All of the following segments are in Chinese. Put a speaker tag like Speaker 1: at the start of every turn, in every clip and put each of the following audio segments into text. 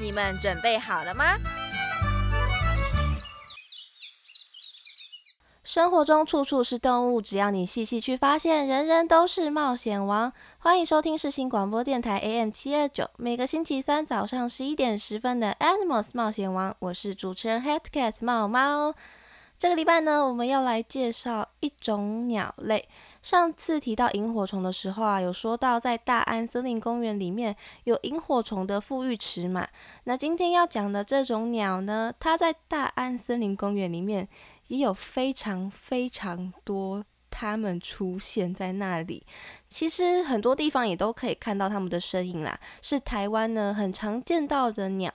Speaker 1: 你们准备好了吗？生活中处处是动物，只要你细细去发现，人人都是冒险王。欢迎收听世新广播电台 AM 七二九，每个星期三早上十一点十分的 Animals 冒险王，我是主持人 Hat Cat 猫猫。这个礼拜呢，我们要来介绍一种鸟类。上次提到萤火虫的时候啊，有说到在大安森林公园里面有萤火虫的富裕池嘛。那今天要讲的这种鸟呢，它在大安森林公园里面也有非常非常多它们出现在那里。其实很多地方也都可以看到它们的身影啦，是台湾呢很常见到的鸟。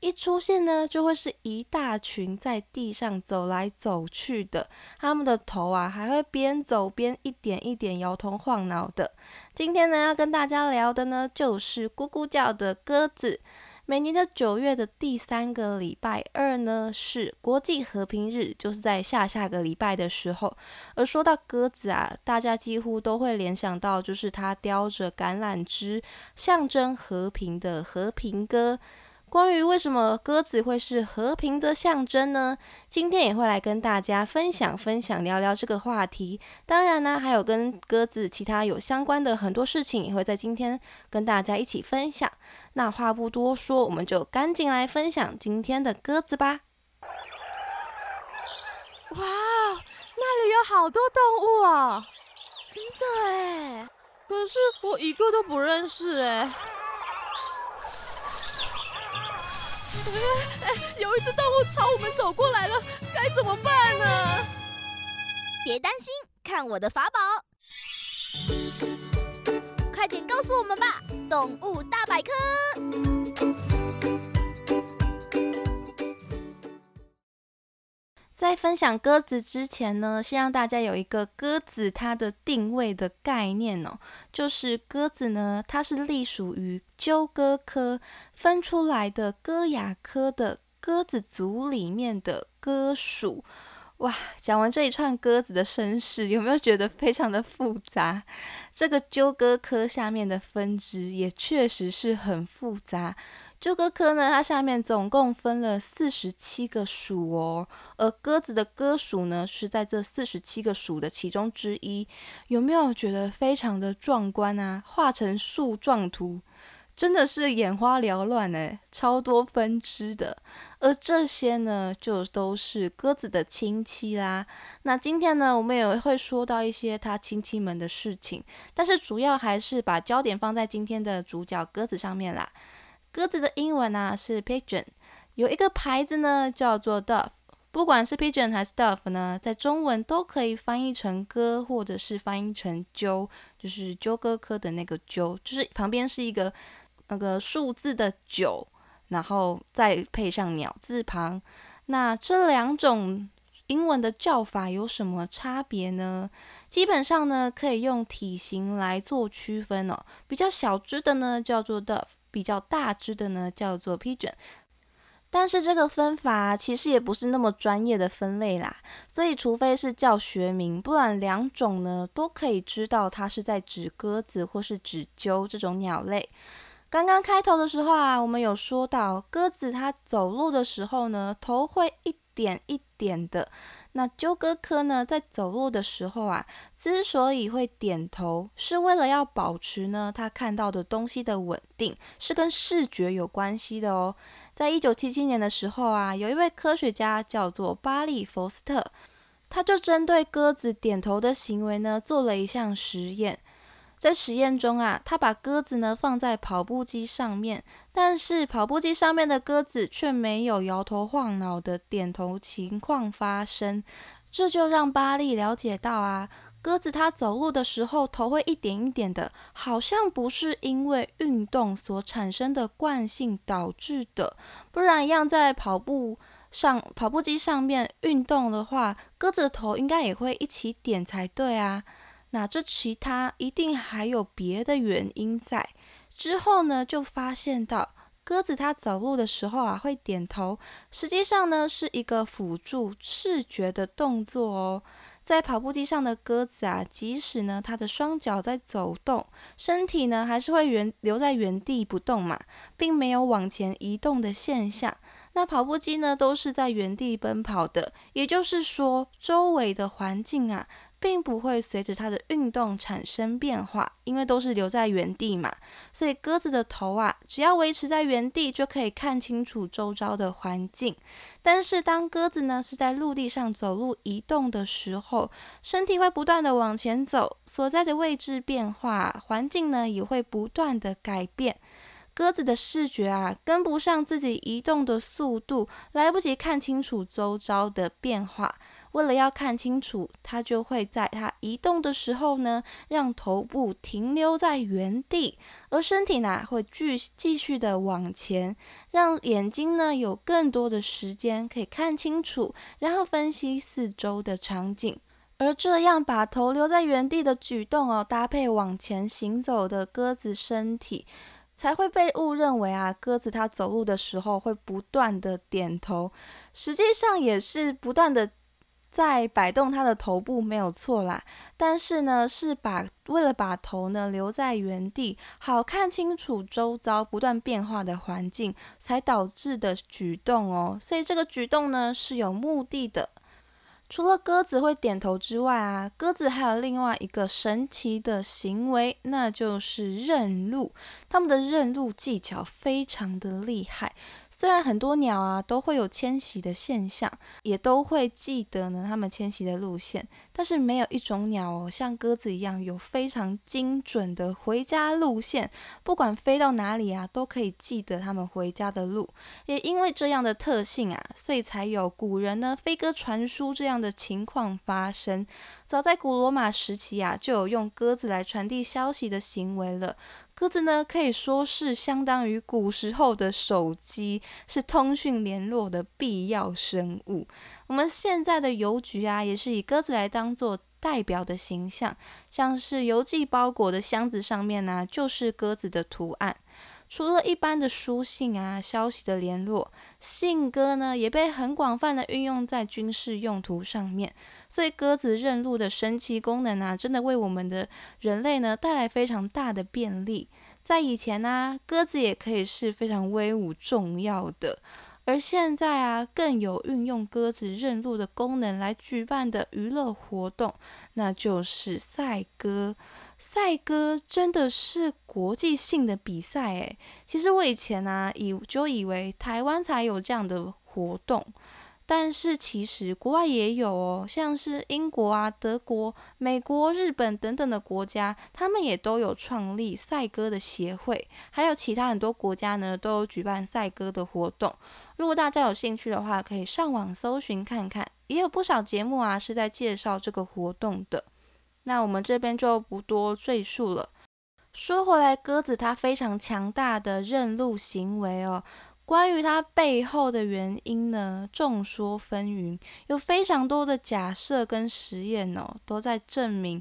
Speaker 1: 一出现呢，就会是一大群在地上走来走去的，他们的头啊还会边走边一点一点摇头晃脑的。今天呢，要跟大家聊的呢，就是咕咕叫的鸽子。每年的九月的第三个礼拜二呢，是国际和平日，就是在下下个礼拜的时候。而说到鸽子啊，大家几乎都会联想到，就是它叼着橄榄枝，象征和平的和平鸽。关于为什么鸽子会是和平的象征呢？今天也会来跟大家分享分享，聊聊这个话题。当然呢，还有跟鸽子其他有相关的很多事情，也会在今天跟大家一起分享。那话不多说，我们就赶紧来分享今天的鸽子吧。
Speaker 2: 哇，那里有好多动物哦，真的哎，可是我一个都不认识哎。哎，有一只动物朝我们走过来了，该怎么办呢？
Speaker 3: 别担心，看我的法宝！快点告诉我们吧，动物大百科。
Speaker 1: 在分享鸽子之前呢，先让大家有一个鸽子它的定位的概念哦，就是鸽子呢，它是隶属于鸠鸽科分出来的鸽亚科的鸽子族里面的鸽属。哇，讲完这一串鸽子的身世，有没有觉得非常的复杂？这个鸠鸽科下面的分支也确实是很复杂。这个科呢，它下面总共分了四十七个属哦，而鸽子的鸽属呢，是在这四十七个属的其中之一。有没有觉得非常的壮观啊？画成树状图，真的是眼花缭乱哎，超多分支的。而这些呢，就都是鸽子的亲戚啦。那今天呢，我们也会说到一些它亲戚们的事情，但是主要还是把焦点放在今天的主角鸽子上面啦。鸽子的英文呢是 pigeon，有一个牌子呢叫做 dove，不管是 pigeon 还是 dove 呢，在中文都可以翻译成鸽，或者是翻译成鸠，就是鸠鸽科的那个鸠，就是旁边是一个那个数字的九，然后再配上鸟字旁。那这两种英文的叫法有什么差别呢？基本上呢，可以用体型来做区分哦。比较小只的呢叫做 dove。比较大只的呢，叫做 pigeon，但是这个分法其实也不是那么专业的分类啦，所以除非是叫学名，不然两种呢都可以知道它是在指鸽子或是指鸠这种鸟类。刚刚开头的时候啊，我们有说到鸽子它走路的时候呢，头会一点一点的。那鸠哥科呢，在走路的时候啊，之所以会点头，是为了要保持呢，他看到的东西的稳定，是跟视觉有关系的哦。在一九七七年的时候啊，有一位科学家叫做巴利·佛斯特，他就针对鸽子点头的行为呢，做了一项实验。在实验中啊，他把鸽子呢放在跑步机上面，但是跑步机上面的鸽子却没有摇头晃脑的点头情况发生，这就让巴利了解到啊，鸽子它走路的时候头会一点一点的，好像不是因为运动所产生的惯性导致的，不然一样在跑步上跑步机上面运动的话，鸽子的头应该也会一起点才对啊。那这其他一定还有别的原因在。之后呢，就发现到鸽子它走路的时候啊会点头，实际上呢是一个辅助视觉的动作哦。在跑步机上的鸽子啊，即使呢它的双脚在走动，身体呢还是会原留在原地不动嘛，并没有往前移动的现象。那跑步机呢都是在原地奔跑的，也就是说周围的环境啊。并不会随着它的运动产生变化，因为都是留在原地嘛。所以鸽子的头啊，只要维持在原地，就可以看清楚周遭的环境。但是当鸽子呢是在陆地上走路移动的时候，身体会不断的往前走，所在的位置变化，环境呢也会不断的改变。鸽子的视觉啊，跟不上自己移动的速度，来不及看清楚周遭的变化。为了要看清楚，它就会在它移动的时候呢，让头部停留在原地，而身体呢会继继续的往前，让眼睛呢有更多的时间可以看清楚，然后分析四周的场景。而这样把头留在原地的举动哦，搭配往前行走的鸽子身体，才会被误认为啊，鸽子它走路的时候会不断的点头，实际上也是不断的。在摆动它的头部没有错啦，但是呢，是把为了把头呢留在原地，好看清楚周遭不断变化的环境，才导致的举动哦。所以这个举动呢是有目的的。除了鸽子会点头之外啊，鸽子还有另外一个神奇的行为，那就是认路。它们的认路技巧非常的厉害。虽然很多鸟啊都会有迁徙的现象，也都会记得呢它们迁徙的路线，但是没有一种鸟哦像鸽子一样有非常精准的回家路线，不管飞到哪里啊都可以记得它们回家的路。也因为这样的特性啊，所以才有古人呢飞鸽传书这样的情况发生。早在古罗马时期啊，就有用鸽子来传递消息的行为了。鸽子呢，可以说是相当于古时候的手机，是通讯联络的必要生物。我们现在的邮局啊，也是以鸽子来当做代表的形象，像是邮寄包裹的箱子上面呢，就是鸽子的图案。除了一般的书信啊、消息的联络，信鸽呢也被很广泛的运用在军事用途上面。所以鸽子认路的神奇功能啊，真的为我们的人类呢带来非常大的便利。在以前呢，鸽子也可以是非常威武重要的，而现在啊，更有运用鸽子认路的功能来举办的娱乐活动，那就是赛鸽。赛鸽真的是国际性的比赛诶，其实我以前啊，以就以为台湾才有这样的活动，但是其实国外也有哦，像是英国啊、德国、美国、日本等等的国家，他们也都有创立赛鸽的协会，还有其他很多国家呢，都有举办赛鸽的活动。如果大家有兴趣的话，可以上网搜寻看看，也有不少节目啊是在介绍这个活动的。那我们这边就不多赘述了。说回来，鸽子它非常强大的认路行为哦。关于它背后的原因呢，众说纷纭，有非常多的假设跟实验哦，都在证明。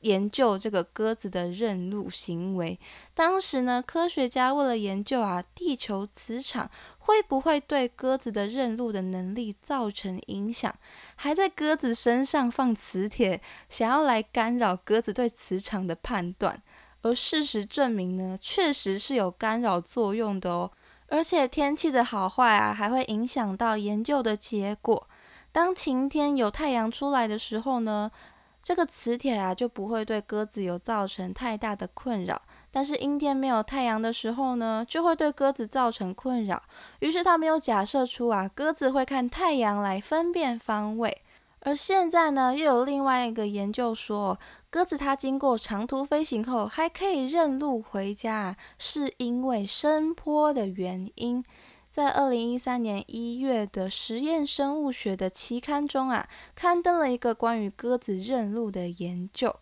Speaker 1: 研究这个鸽子的认路行为。当时呢，科学家为了研究啊，地球磁场会不会对鸽子的认路的能力造成影响，还在鸽子身上放磁铁，想要来干扰鸽子对磁场的判断。而事实证明呢，确实是有干扰作用的哦。而且天气的好坏啊，还会影响到研究的结果。当晴天有太阳出来的时候呢？这个磁铁啊，就不会对鸽子有造成太大的困扰。但是阴天没有太阳的时候呢，就会对鸽子造成困扰。于是他们又假设出啊，鸽子会看太阳来分辨方位。而现在呢，又有另外一个研究说，鸽子它经过长途飞行后还可以认路回家，是因为声波的原因。在二零一三年一月的实验生物学的期刊中啊，刊登了一个关于鸽子认路的研究。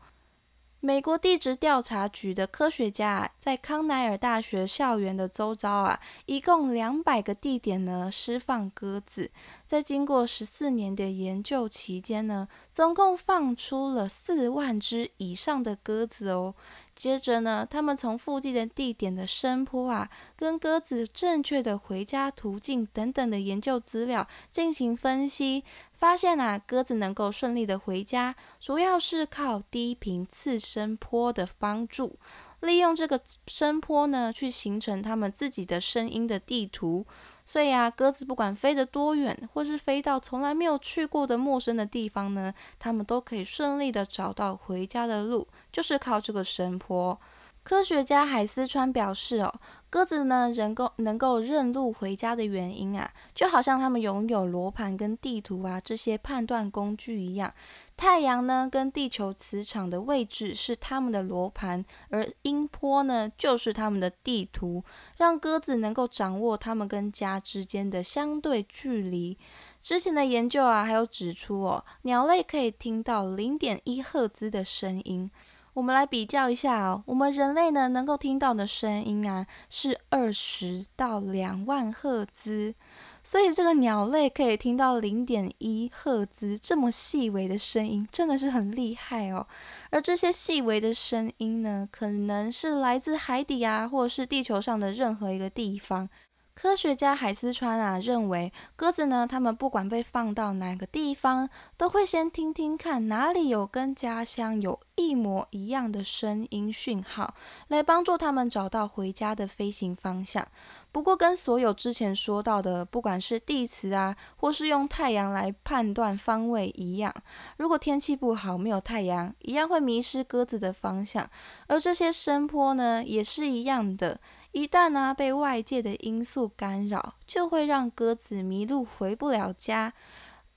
Speaker 1: 美国地质调查局的科学家，在康奈尔大学校园的周遭啊，一共两百个地点呢，释放鸽子。在经过十四年的研究期间呢，总共放出了四万只以上的鸽子哦。接着呢，他们从附近的地点的山坡啊，跟鸽子正确的回家途径等等的研究资料进行分析，发现啊，鸽子能够顺利的回家，主要是靠低频次声波的帮助，利用这个声波呢，去形成他们自己的声音的地图。所以啊，鸽子不管飞得多远，或是飞到从来没有去过的陌生的地方呢，它们都可以顺利的找到回家的路，就是靠这个声波。科学家海思川表示哦。鸽子呢，能够能够认路回家的原因啊，就好像它们拥有罗盘跟地图啊这些判断工具一样。太阳呢跟地球磁场的位置是它们的罗盘，而音波呢就是它们的地图，让鸽子能够掌握它们跟家之间的相对距离。之前的研究啊，还有指出哦，鸟类可以听到零点一赫兹的声音。我们来比较一下哦，我们人类呢能够听到的声音啊是二十到两万赫兹，所以这个鸟类可以听到零点一赫兹这么细微的声音，真的是很厉害哦。而这些细微的声音呢，可能是来自海底啊，或者是地球上的任何一个地方。科学家海思川啊认为，鸽子呢，它们不管被放到哪个地方，都会先听听看哪里有跟家乡有一模一样的声音讯号，来帮助它们找到回家的飞行方向。不过，跟所有之前说到的，不管是地磁啊，或是用太阳来判断方位一样，如果天气不好，没有太阳，一样会迷失鸽子的方向。而这些声波呢，也是一样的。一旦呢被外界的因素干扰，就会让鸽子迷路，回不了家。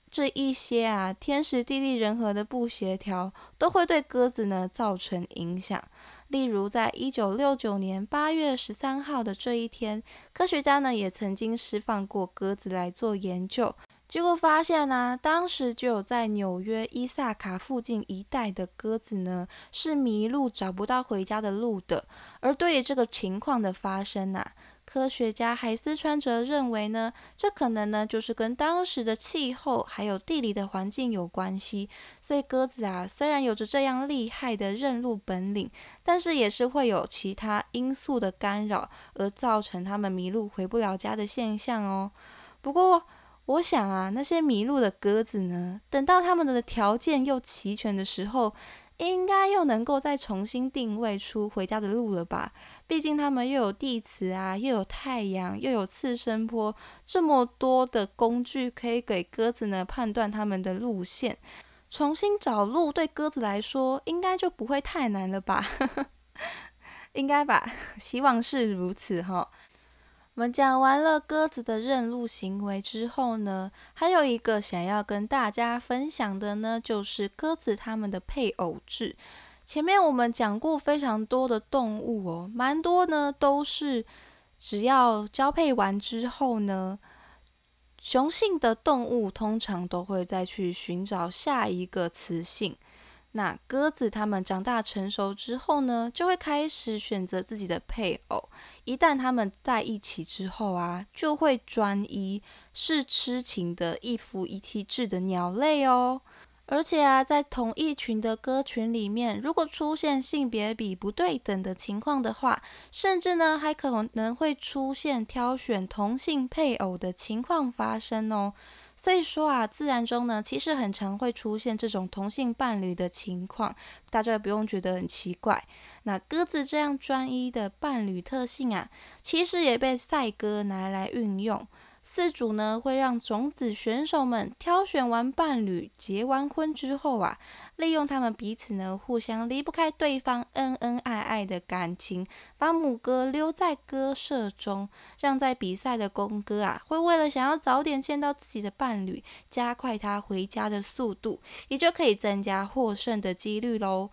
Speaker 1: 这一些啊天时地利人和的不协调，都会对鸽子呢造成影响。例如，在一九六九年八月十三号的这一天，科学家呢也曾经释放过鸽子来做研究。结果发现呢，当时就有在纽约伊萨卡附近一带的鸽子呢，是迷路找不到回家的路的。而对于这个情况的发生啊，科学家海斯川则认为呢，这可能呢就是跟当时的气候还有地理的环境有关系。所以鸽子啊，虽然有着这样厉害的认路本领，但是也是会有其他因素的干扰，而造成它们迷路回不了家的现象哦。不过，我想啊，那些迷路的鸽子呢，等到它们的条件又齐全的时候，应该又能够再重新定位出回家的路了吧？毕竟它们又有地磁啊，又有太阳，又有次声波，这么多的工具可以给鸽子呢判断它们的路线，重新找路对鸽子来说应该就不会太难了吧？应该吧？希望是如此哈。我们讲完了鸽子的认路行为之后呢，还有一个想要跟大家分享的呢，就是鸽子它们的配偶制。前面我们讲过非常多的动物哦，蛮多呢都是只要交配完之后呢，雄性的动物通常都会再去寻找下一个雌性。那鸽子它们长大成熟之后呢，就会开始选择自己的配偶。一旦它们在一起之后啊，就会专一，是痴情的一夫一妻制的鸟类哦。而且啊，在同一群的鸽群里面，如果出现性别比不对等的情况的话，甚至呢，还可能会出现挑选同性配偶的情况发生哦。所以说啊，自然中呢，其实很常会出现这种同性伴侣的情况，大家也不用觉得很奇怪。那鸽子这样专一的伴侣特性啊，其实也被赛鸽拿来运用。四组呢会让种子选手们挑选完伴侣、结完婚之后啊，利用他们彼此呢互相离不开对方、恩恩爱爱的感情，把母鸽留在鸽舍中，让在比赛的公鸽啊会为了想要早点见到自己的伴侣，加快他回家的速度，也就可以增加获胜的几率喽。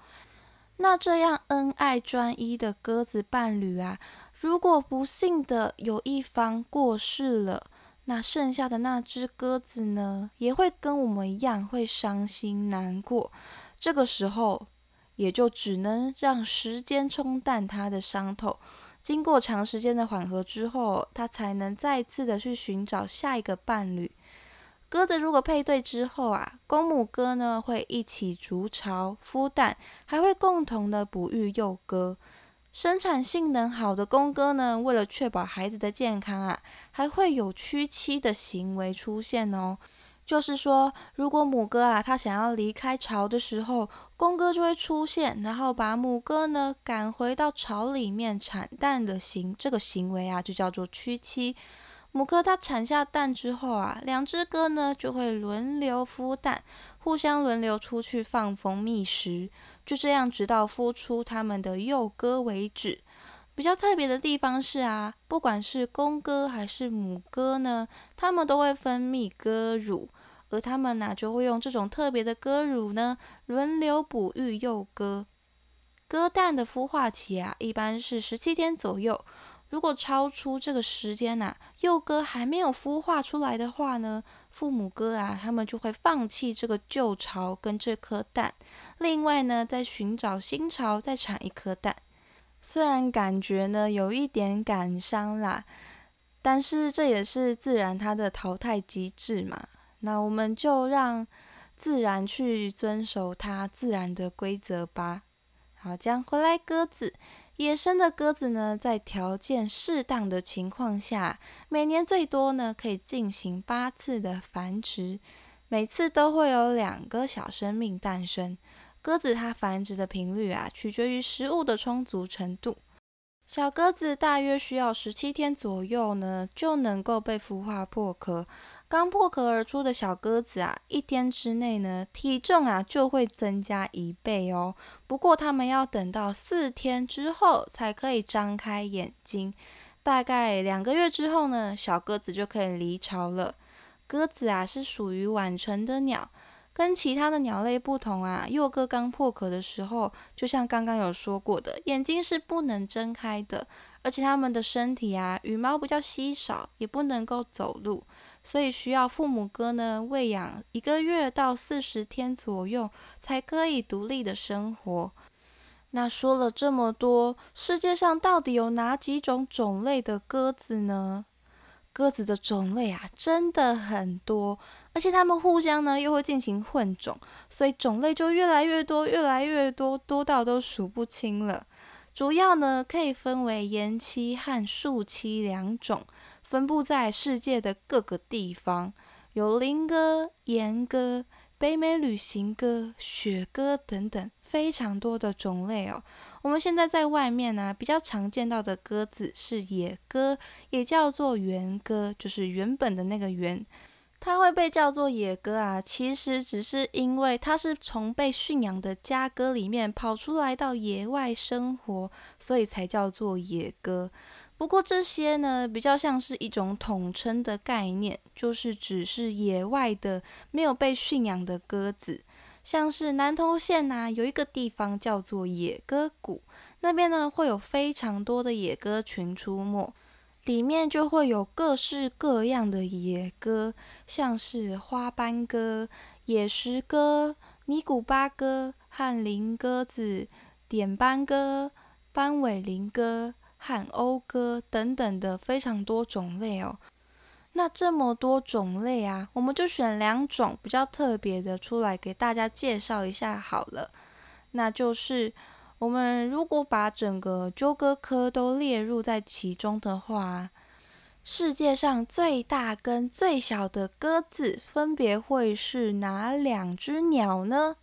Speaker 1: 那这样恩爱专一的鸽子伴侣啊。如果不幸的有一方过世了，那剩下的那只鸽子呢，也会跟我们一样会伤心难过。这个时候，也就只能让时间冲淡它的伤痛。经过长时间的缓和之后，它才能再次的去寻找下一个伴侣。鸽子如果配对之后啊，公母鸽呢会一起筑巢、孵蛋，还会共同的哺育幼鸽。生产性能好的公鸽呢，为了确保孩子的健康啊，还会有屈妻的行为出现哦。就是说，如果母鸽啊，它想要离开巢的时候，公鸽就会出现，然后把母鸽呢赶回到巢里面产蛋的行这个行为啊，就叫做屈妻。母鸽它产下蛋之后啊，两只鸽呢就会轮流孵蛋，互相轮流出去放蜂觅食，就这样直到孵出它们的幼鸽为止。比较特别的地方是啊，不管是公鸽还是母鸽呢，它们都会分泌鸽乳。而它们呢，就会用这种特别的鸽乳呢，轮流哺育幼鸽。鸽蛋的孵化期啊，一般是十七天左右。如果超出这个时间呐，幼鸽还没有孵化出来的话呢，父母鸽啊，他们就会放弃这个旧巢跟这颗蛋，另外呢，再寻找新巢，再产一颗蛋。虽然感觉呢有一点感伤啦，但是这也是自然它的淘汰机制嘛。那我们就让自然去遵守它自然的规则吧。好，讲回来，鸽子，野生的鸽子呢，在条件适当的情况下，每年最多呢可以进行八次的繁殖，每次都会有两个小生命诞生。鸽子它繁殖的频率啊，取决于食物的充足程度。小鸽子大约需要十七天左右呢，就能够被孵化破壳。刚破壳而出的小鸽子啊，一天之内呢，体重啊就会增加一倍哦。不过它们要等到四天之后才可以张开眼睛，大概两个月之后呢，小鸽子就可以离巢了。鸽子啊是属于晚成的鸟，跟其他的鸟类不同啊，幼鸽刚破壳的时候，就像刚刚有说过的，眼睛是不能睁开的，而且它们的身体啊羽毛比较稀少，也不能够走路。所以需要父母鸽呢喂养一个月到四十天左右，才可以独立的生活。那说了这么多，世界上到底有哪几种种类的鸽子呢？鸽子的种类啊，真的很多，而且它们互相呢又会进行混种，所以种类就越来越多，越来越多，多到都数不清了。主要呢可以分为岩栖和树栖两种。分布在世界的各个地方，有林鸽、岩鸽、北美旅行鸽、雪鸽等等，非常多的种类哦。我们现在在外面呢，比较常见到的鸽子是野鸽，也叫做原鸽，就是原本的那个原。它会被叫做野鸽啊，其实只是因为它是从被驯养的家鸽里面跑出来到野外生活，所以才叫做野鸽。不过这些呢，比较像是一种统称的概念，就是只是野外的没有被驯养的鸽子。像是南投县呐，有一个地方叫做野鸽谷，那边呢会有非常多的野鸽群出没，里面就会有各式各样的野鸽，像是花斑鸽、野石鸽、尼古巴鸽、和林鸽子、点斑鸽、斑尾林鸽。和讴歌等等的非常多种类哦。那这么多种类啊，我们就选两种比较特别的出来给大家介绍一下好了。那就是我们如果把整个鸠鸽科都列入在其中的话，世界上最大跟最小的鸽子分别会是哪两只鸟呢？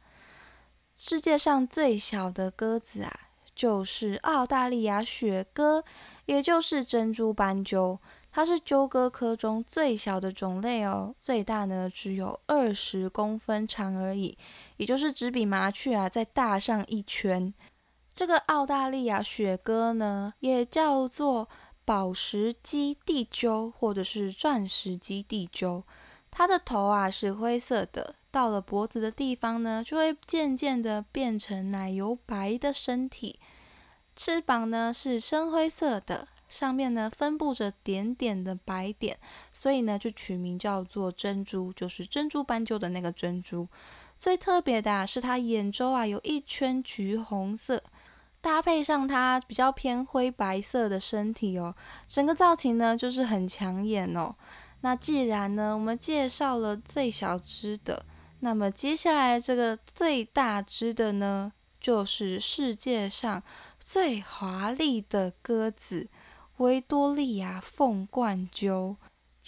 Speaker 1: 世界上最小的鸽子啊。就是澳大利亚雪鸽，也就是珍珠斑鸠，它是鸠鸽科中最小的种类哦，最大呢只有二十公分长而已，也就是只比麻雀啊再大上一圈。这个澳大利亚雪鸽呢，也叫做宝石基地鸠或者是钻石基地鸠，它的头啊是灰色的。到了脖子的地方呢，就会渐渐的变成奶油白的身体。翅膀呢是深灰色的，上面呢分布着点点的白点，所以呢就取名叫做珍珠，就是珍珠斑鸠的那个珍珠。最特别的啊是它眼周啊有一圈橘红色，搭配上它比较偏灰白色的身体哦，整个造型呢就是很抢眼哦。那既然呢我们介绍了最小只的，那么接下来这个最大只的呢，就是世界上最华丽的鸽子——维多利亚凤冠鸠。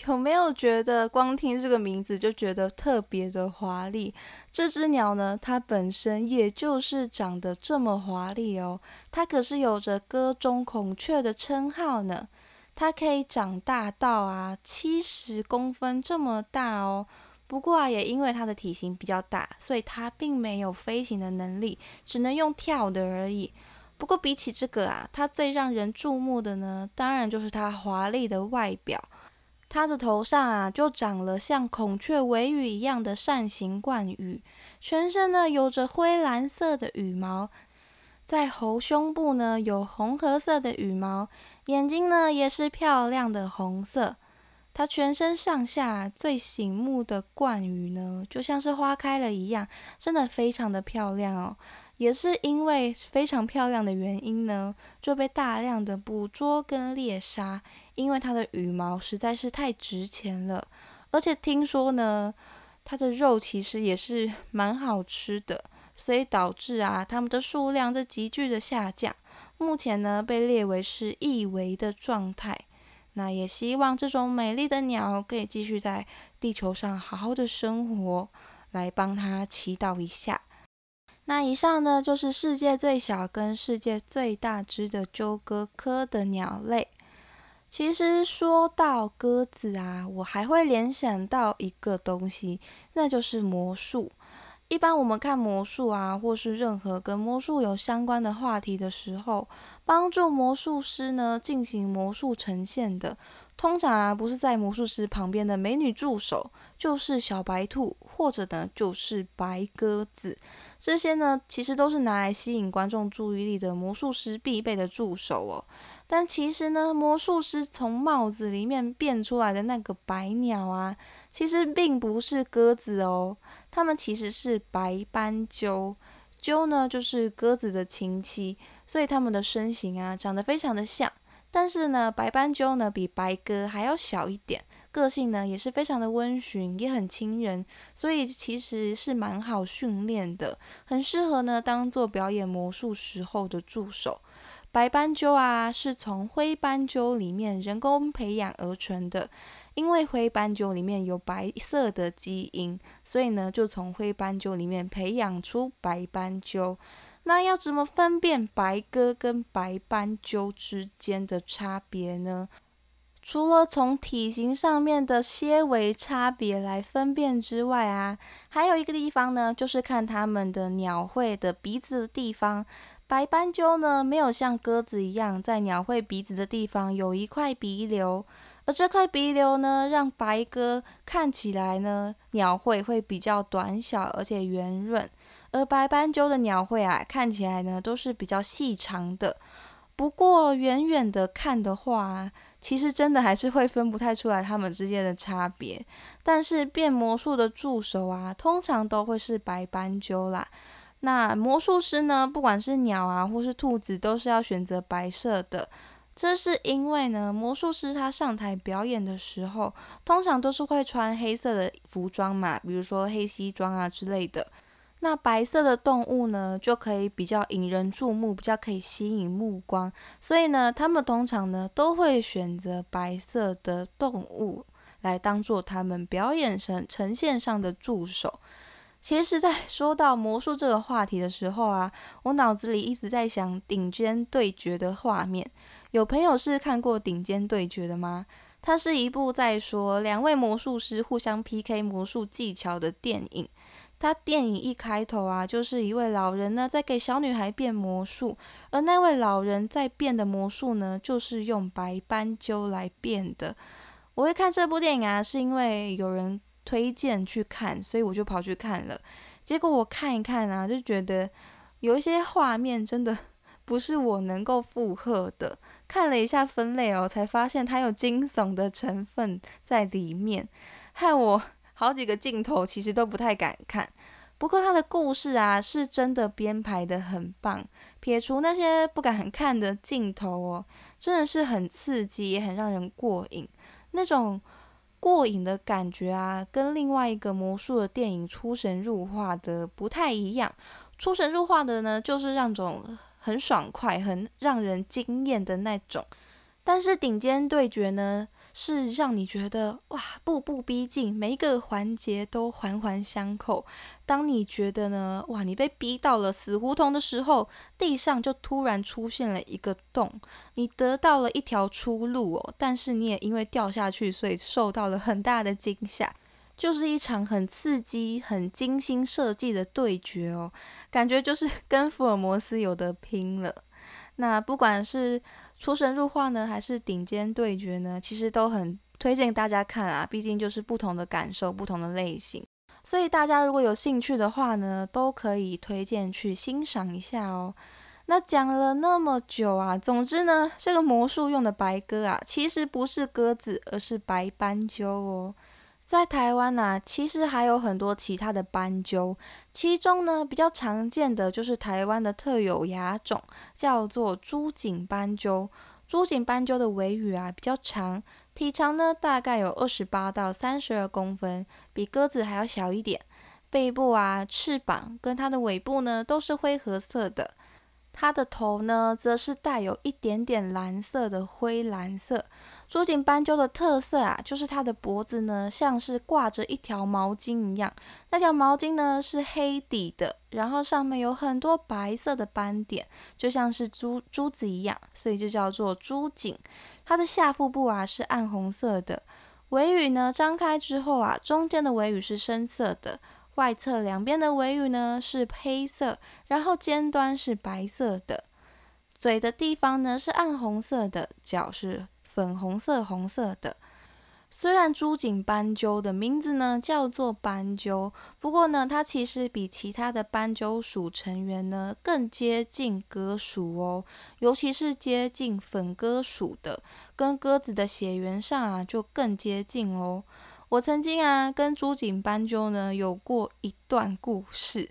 Speaker 1: 有没有觉得光听这个名字就觉得特别的华丽？这只鸟呢，它本身也就是长得这么华丽哦。它可是有着“歌中孔雀”的称号呢。它可以长大到啊七十公分这么大哦。不过啊，也因为它的体型比较大，所以它并没有飞行的能力，只能用跳的而已。不过比起这个啊，它最让人注目的呢，当然就是它华丽的外表。它的头上啊，就长了像孔雀尾羽一样的扇形冠羽，全身呢有着灰蓝色的羽毛，在喉胸部呢有红褐色的羽毛，眼睛呢也是漂亮的红色。它全身上下最醒目的冠羽呢，就像是花开了一样，真的非常的漂亮哦。也是因为非常漂亮的原因呢，就被大量的捕捉跟猎杀。因为它的羽毛实在是太值钱了，而且听说呢，它的肉其实也是蛮好吃的，所以导致啊，它们的数量在急剧的下降。目前呢，被列为是易危的状态。那也希望这种美丽的鸟可以继续在地球上好好的生活，来帮它祈祷一下。那以上呢，就是世界最小跟世界最大只的鸠鸽科的鸟类。其实说到鸽子啊，我还会联想到一个东西，那就是魔术。一般我们看魔术啊，或是任何跟魔术有相关的话题的时候，帮助魔术师呢进行魔术呈现的。通常啊，不是在魔术师旁边的美女助手，就是小白兔，或者呢就是白鸽子。这些呢，其实都是拿来吸引观众注意力的魔术师必备的助手哦。但其实呢，魔术师从帽子里面变出来的那个白鸟啊，其实并不是鸽子哦，它们其实是白斑鸠。鸠呢，就是鸽子的亲戚，所以它们的身形啊，长得非常的像。但是呢，白斑鸠呢比白鸽还要小一点，个性呢也是非常的温驯，也很亲人，所以其实是蛮好训练的，很适合呢当做表演魔术时候的助手。白斑鸠啊是从灰斑鸠里面人工培养而成的，因为灰斑鸠里面有白色的基因，所以呢就从灰斑鸠里面培养出白斑鸠。那要怎么分辨白鸽跟白斑鸠之间的差别呢？除了从体型上面的些微差别来分辨之外啊，还有一个地方呢，就是看它们的鸟喙的鼻子的地方。白斑鸠呢，没有像鸽子一样在鸟喙鼻子的地方有一块鼻瘤，而这块鼻瘤呢，让白鸽看起来呢，鸟喙会比较短小而且圆润。而白斑鸠的鸟喙啊，看起来呢都是比较细长的。不过远远的看的话，其实真的还是会分不太出来它们之间的差别。但是变魔术的助手啊，通常都会是白斑鸠啦。那魔术师呢，不管是鸟啊或是兔子，都是要选择白色的。这是因为呢，魔术师他上台表演的时候，通常都是会穿黑色的服装嘛，比如说黑西装啊之类的。那白色的动物呢，就可以比较引人注目，比较可以吸引目光，所以呢，他们通常呢都会选择白色的动物来当做他们表演呈呈现上的助手。其实，在 说到魔术这个话题的时候啊，我脑子里一直在想顶尖对决的画面。有朋友是看过顶尖对决的吗？它是一部在说两位魔术师互相 PK 魔术技巧的电影。他电影一开头啊，就是一位老人呢在给小女孩变魔术，而那位老人在变的魔术呢，就是用白斑鸠来变的。我会看这部电影啊，是因为有人推荐去看，所以我就跑去看了。结果我看一看啊，就觉得有一些画面真的不是我能够负荷的。看了一下分类哦，才发现它有惊悚的成分在里面，害我好几个镜头其实都不太敢看。不过它的故事啊，是真的编排的很棒，撇除那些不敢看的镜头哦，真的是很刺激，也很让人过瘾。那种过瘾的感觉啊，跟另外一个魔术的电影《出神入化》的不太一样。出神入化的呢，就是那种。很爽快，很让人惊艳的那种。但是顶尖对决呢，是让你觉得哇，步步逼近，每一个环节都环环相扣。当你觉得呢，哇，你被逼到了死胡同的时候，地上就突然出现了一个洞，你得到了一条出路哦。但是你也因为掉下去，所以受到了很大的惊吓。就是一场很刺激、很精心设计的对决哦，感觉就是跟福尔摩斯有得拼了。那不管是出神入化呢，还是顶尖对决呢，其实都很推荐大家看啊，毕竟就是不同的感受、不同的类型。所以大家如果有兴趣的话呢，都可以推荐去欣赏一下哦。那讲了那么久啊，总之呢，这个魔术用的白鸽啊，其实不是鸽子，而是白斑鸠哦。在台湾呢，其实还有很多其他的斑鸠，其中呢比较常见的就是台湾的特有亚种，叫做珠颈斑鸠。珠颈斑鸠的尾羽啊比较长，体长呢大概有二十八到三十二公分，比鸽子还要小一点。背部啊、翅膀跟它的尾部呢都是灰褐色的，它的头呢则是带有一点点蓝色的灰蓝色。珠颈斑鸠的特色啊，就是它的脖子呢，像是挂着一条毛巾一样。那条毛巾呢是黑底的，然后上面有很多白色的斑点，就像是珠珠子一样，所以就叫做珠颈。它的下腹部啊是暗红色的，尾羽呢张开之后啊，中间的尾羽是深色的，外侧两边的尾羽呢是黑色，然后尖端是白色的。嘴的地方呢是暗红色的，脚是。粉红色、红色的。虽然朱颈斑鸠的名字呢叫做斑鸠，不过呢，它其实比其他的斑鸠属成员呢更接近鸽属哦，尤其是接近粉鸽属的，跟鸽子的血缘上啊就更接近哦。我曾经啊跟朱颈斑鸠呢有过一段故事。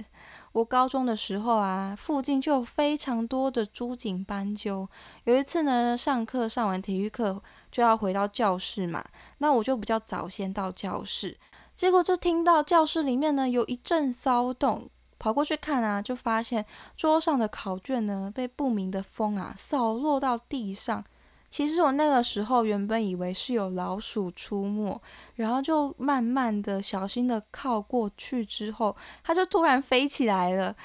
Speaker 1: 我高中的时候啊，附近就有非常多的珠颈斑鸠。有一次呢，上课上完体育课就要回到教室嘛，那我就比较早先到教室，结果就听到教室里面呢有一阵骚动，跑过去看啊，就发现桌上的考卷呢被不明的风啊扫落到地上。其实我那个时候原本以为是有老鼠出没，然后就慢慢的、小心的靠过去，之后它就突然飞起来了。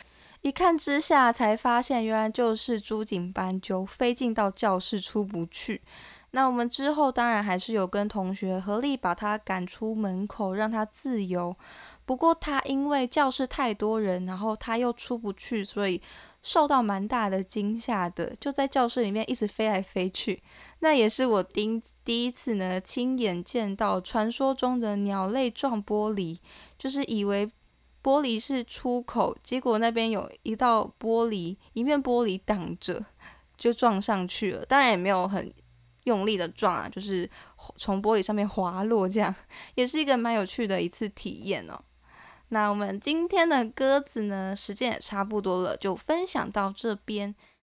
Speaker 1: 一看之下，才发现原来就是珠颈斑鸠飞进到教室出不去。那我们之后当然还是有跟同学合力把它赶出门口，让它自由。不过它因为教室太多人，然后它又出不去，所以。受到蛮大的惊吓的，就在教室里面一直飞来飞去。那也是我第第一次呢，亲眼见到传说中的鸟类撞玻璃，就是以为玻璃是出口，结果那边有一道玻璃，一面玻璃挡着，就撞上去了。当然也没有很用力的撞啊，就是从玻璃上面滑落，这样 也是一个蛮有趣的一次体验哦。那我们今天的鸽子呢，时间也差不多了，就分享到这边。